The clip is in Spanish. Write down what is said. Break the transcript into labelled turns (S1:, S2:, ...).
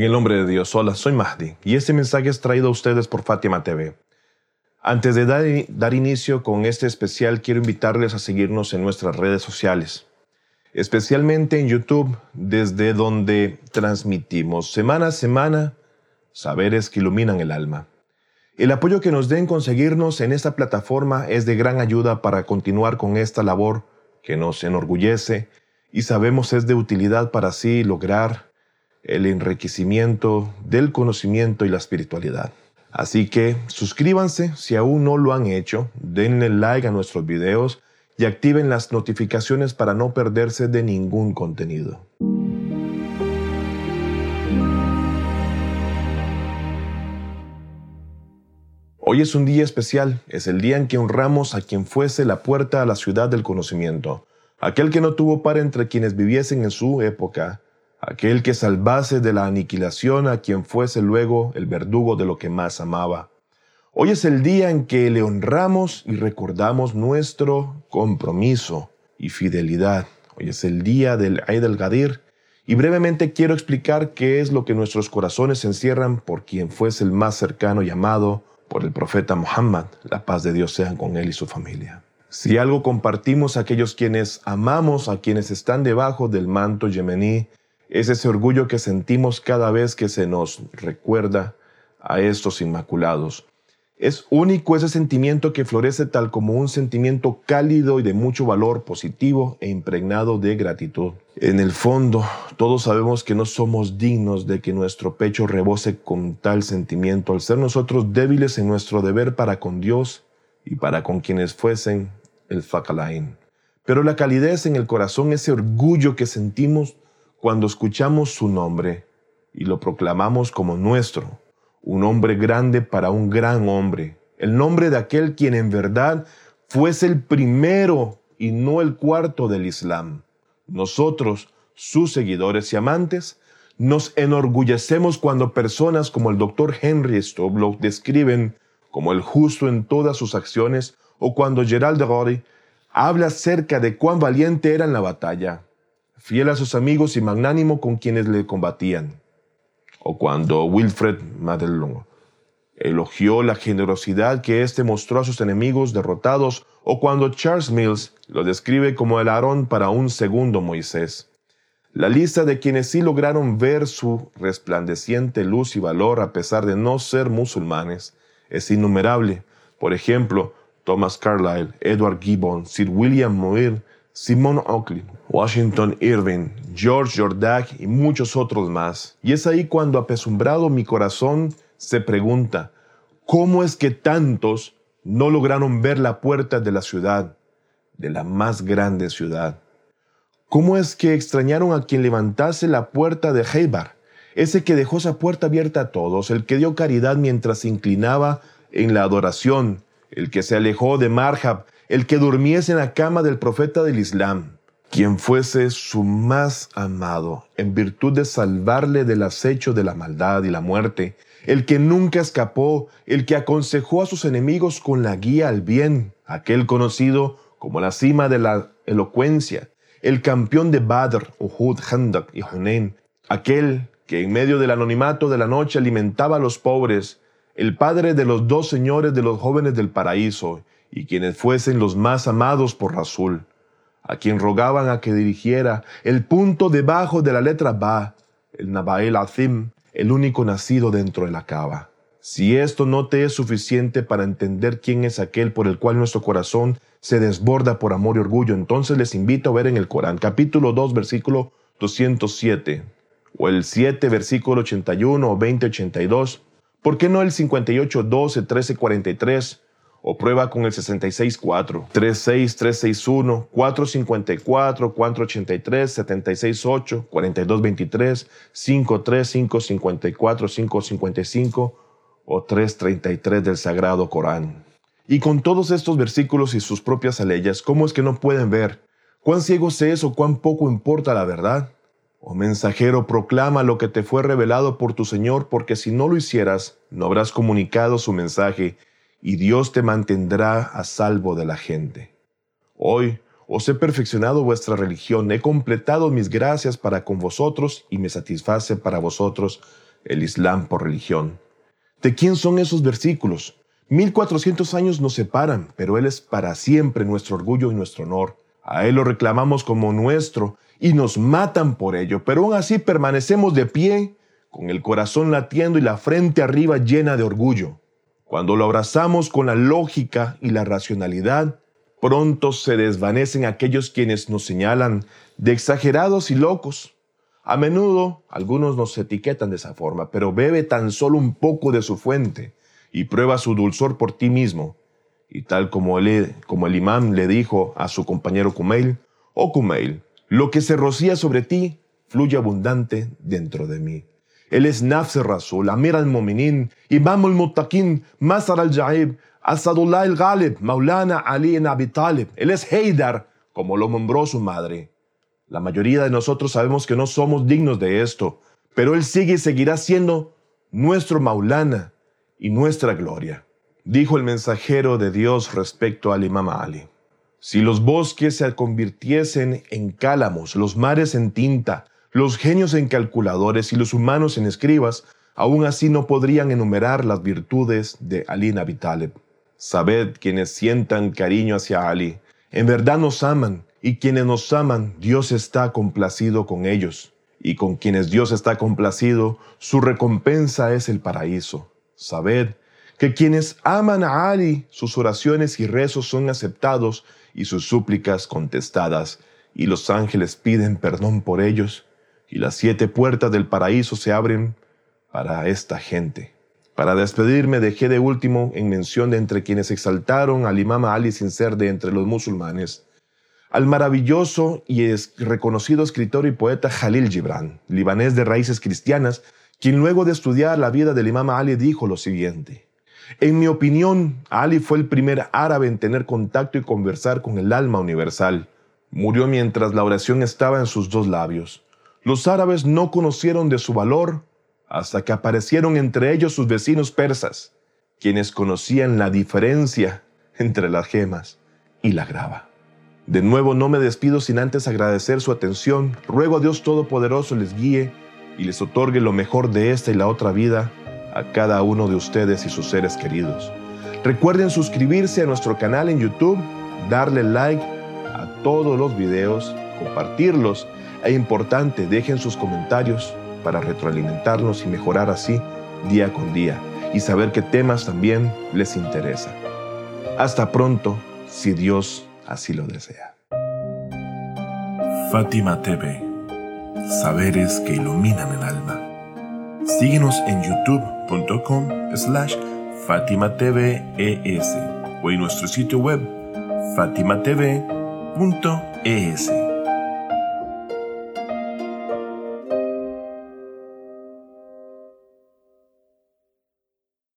S1: En el nombre de Dios, hola, soy Mahdi y este mensaje es traído a ustedes por Fátima TV. Antes de dar, dar, inicio con este especial, quiero invitarles a seguirnos en nuestras redes sociales, especialmente en YouTube, desde donde transmitimos semana a semana saberes que iluminan el alma. El apoyo que nos den conseguirnos en esta plataforma es de gran ayuda para continuar con esta labor que nos enorgullece y sabemos es de utilidad para así lograr el enriquecimiento del conocimiento y la espiritualidad. Así que suscríbanse si aún no lo han hecho, denle like a nuestros videos y activen las notificaciones para no perderse de ningún contenido. Hoy es un día especial, es el día en que honramos a quien fuese la puerta a la ciudad del conocimiento, aquel que no tuvo par entre quienes viviesen en su época, aquel que salvase de la aniquilación a quien fuese luego el verdugo de lo que más amaba. Hoy es el día en que le honramos y recordamos nuestro compromiso y fidelidad. Hoy es el día del Eid al-Gadir y brevemente quiero explicar qué es lo que nuestros corazones encierran por quien fuese el más cercano llamado por el profeta Muhammad. La paz de Dios sea con él y su familia. Si algo compartimos aquellos quienes amamos a quienes están debajo del manto yemení, es ese orgullo que sentimos cada vez que se nos recuerda a estos inmaculados. Es único ese sentimiento que florece tal como un sentimiento cálido y de mucho valor positivo e impregnado de gratitud. En el fondo, todos sabemos que no somos dignos de que nuestro pecho rebose con tal sentimiento al ser nosotros débiles en nuestro deber para con Dios y para con quienes fuesen el Fakalain. Pero la calidez en el corazón, ese orgullo que sentimos, cuando escuchamos su nombre y lo proclamamos como nuestro, un hombre grande para un gran hombre, el nombre de aquel quien en verdad fuese el primero y no el cuarto del Islam. Nosotros, sus seguidores y amantes, nos enorgullecemos cuando personas como el doctor Henry Stobb lo describen como el justo en todas sus acciones o cuando Gerald de Rory habla acerca de cuán valiente era en la batalla fiel a sus amigos y magnánimo con quienes le combatían. O cuando Wilfred Madelon elogió la generosidad que éste mostró a sus enemigos derrotados, o cuando Charles Mills lo describe como el Aarón para un segundo Moisés. La lista de quienes sí lograron ver su resplandeciente luz y valor a pesar de no ser musulmanes es innumerable. Por ejemplo, Thomas Carlyle, Edward Gibbon, Sir William Muir, Simon Oakley, Washington Irving, George Jordac y muchos otros más. Y es ahí cuando apesumbrado mi corazón se pregunta, ¿cómo es que tantos no lograron ver la puerta de la ciudad, de la más grande ciudad? ¿Cómo es que extrañaron a quien levantase la puerta de Heibar, ese que dejó esa puerta abierta a todos, el que dio caridad mientras se inclinaba en la adoración, el que se alejó de Marhab, el que durmiese en la cama del profeta del Islam, quien fuese su más amado, en virtud de salvarle del acecho de la maldad y la muerte, el que nunca escapó, el que aconsejó a sus enemigos con la guía al bien, aquel conocido como la cima de la elocuencia, el campeón de Badr, Uhud, Handak y Hunain, aquel que en medio del anonimato de la noche alimentaba a los pobres, el padre de los dos señores de los jóvenes del paraíso, y quienes fuesen los más amados por Rasul, a quien rogaban a que dirigiera el punto debajo de la letra Ba, el Nabael Azim, el único nacido dentro de la cava. Si esto no te es suficiente para entender quién es aquel por el cual nuestro corazón se desborda por amor y orgullo, entonces les invito a ver en el Corán, capítulo 2, versículo 207, o el 7, versículo 81 o 20, 82, ¿por qué no el 58, 12, 13, 43? O prueba con el 664, 36, 361, 454, 483, 768, 4223, 535, 54, 555 o 333 del Sagrado Corán. Y con todos estos versículos y sus propias aleyas, ¿cómo es que no pueden ver? ¿Cuán ciego se es o cuán poco importa la verdad? Oh mensajero, proclama lo que te fue revelado por tu Señor, porque si no lo hicieras, no habrás comunicado su mensaje y Dios te mantendrá a salvo de la gente. Hoy os he perfeccionado vuestra religión, he completado mis gracias para con vosotros y me satisface para vosotros el Islam por religión. ¿De quién son esos versículos? 1400 años nos separan, pero Él es para siempre nuestro orgullo y nuestro honor. A Él lo reclamamos como nuestro y nos matan por ello, pero aún así permanecemos de pie, con el corazón latiendo y la frente arriba llena de orgullo. Cuando lo abrazamos con la lógica y la racionalidad, pronto se desvanecen aquellos quienes nos señalan de exagerados y locos. A menudo algunos nos etiquetan de esa forma, pero bebe tan solo un poco de su fuente y prueba su dulzor por ti mismo. Y tal como el, imán le dijo a su compañero Kumail, oh Kumail, lo que se rocía sobre ti fluye abundante dentro de mí. Él es Nafs Rasul, Amir al-Mominin, Imam al-Muttaqin, Masar al-Jaib, Asadullah al-Ghalib, Maulana Ali en Abi. Él es Haydar, como lo nombró su madre. La mayoría de nosotros sabemos que no somos dignos de esto, pero Él sigue y seguirá siendo nuestro Maulana y nuestra gloria. Dijo el mensajero de Dios respecto al Imam Ali. Si los bosques se convirtiesen en cálamos, los mares en tinta, los genios en calculadores y los humanos en escribas, aún así no podrían enumerar las virtudes de Ali Nabi Talib. Sabed quienes sientan cariño hacia Ali, en verdad nos aman, y quienes nos aman, Dios está complacido con ellos, y con quienes Dios está complacido, su recompensa es el paraíso. Sabed que quienes aman a Ali, sus oraciones y rezos son aceptados y sus súplicas contestadas, y los ángeles piden perdón por ellos, y las siete puertas del paraíso se abren para esta gente. Para despedirme dejé de último en mención de entre quienes exaltaron al imam Ali sin ser de entre los musulmanes, al maravilloso y reconocido escritor y poeta Jalil Gibran, libanés de raíces cristianas, quien luego de estudiar la vida del imam Ali dijo lo siguiente. En mi opinión, Ali fue el primer árabe en tener contacto y conversar con el alma universal. Murió mientras la oración estaba en sus dos labios. Los árabes no conocieron de su valor hasta que aparecieron entre ellos sus vecinos persas, quienes conocían la diferencia entre las gemas y la grava. De nuevo no me despido sin antes agradecer su atención. Ruego a Dios Todopoderoso les guíe y les otorgue lo mejor de esta y la otra vida a cada uno de ustedes y sus seres queridos. Recuerden suscribirse a nuestro canal en YouTube, darle like a todos los videos, compartirlos es importante, dejen sus comentarios para retroalimentarnos y mejorar así día con día y saber qué temas también les interesa. Hasta pronto, si Dios así lo desea.
S2: Fátima TV, saberes que iluminan el alma. Síguenos en youtube.com slash Fátima TV o en nuestro sitio web fatimatv.es.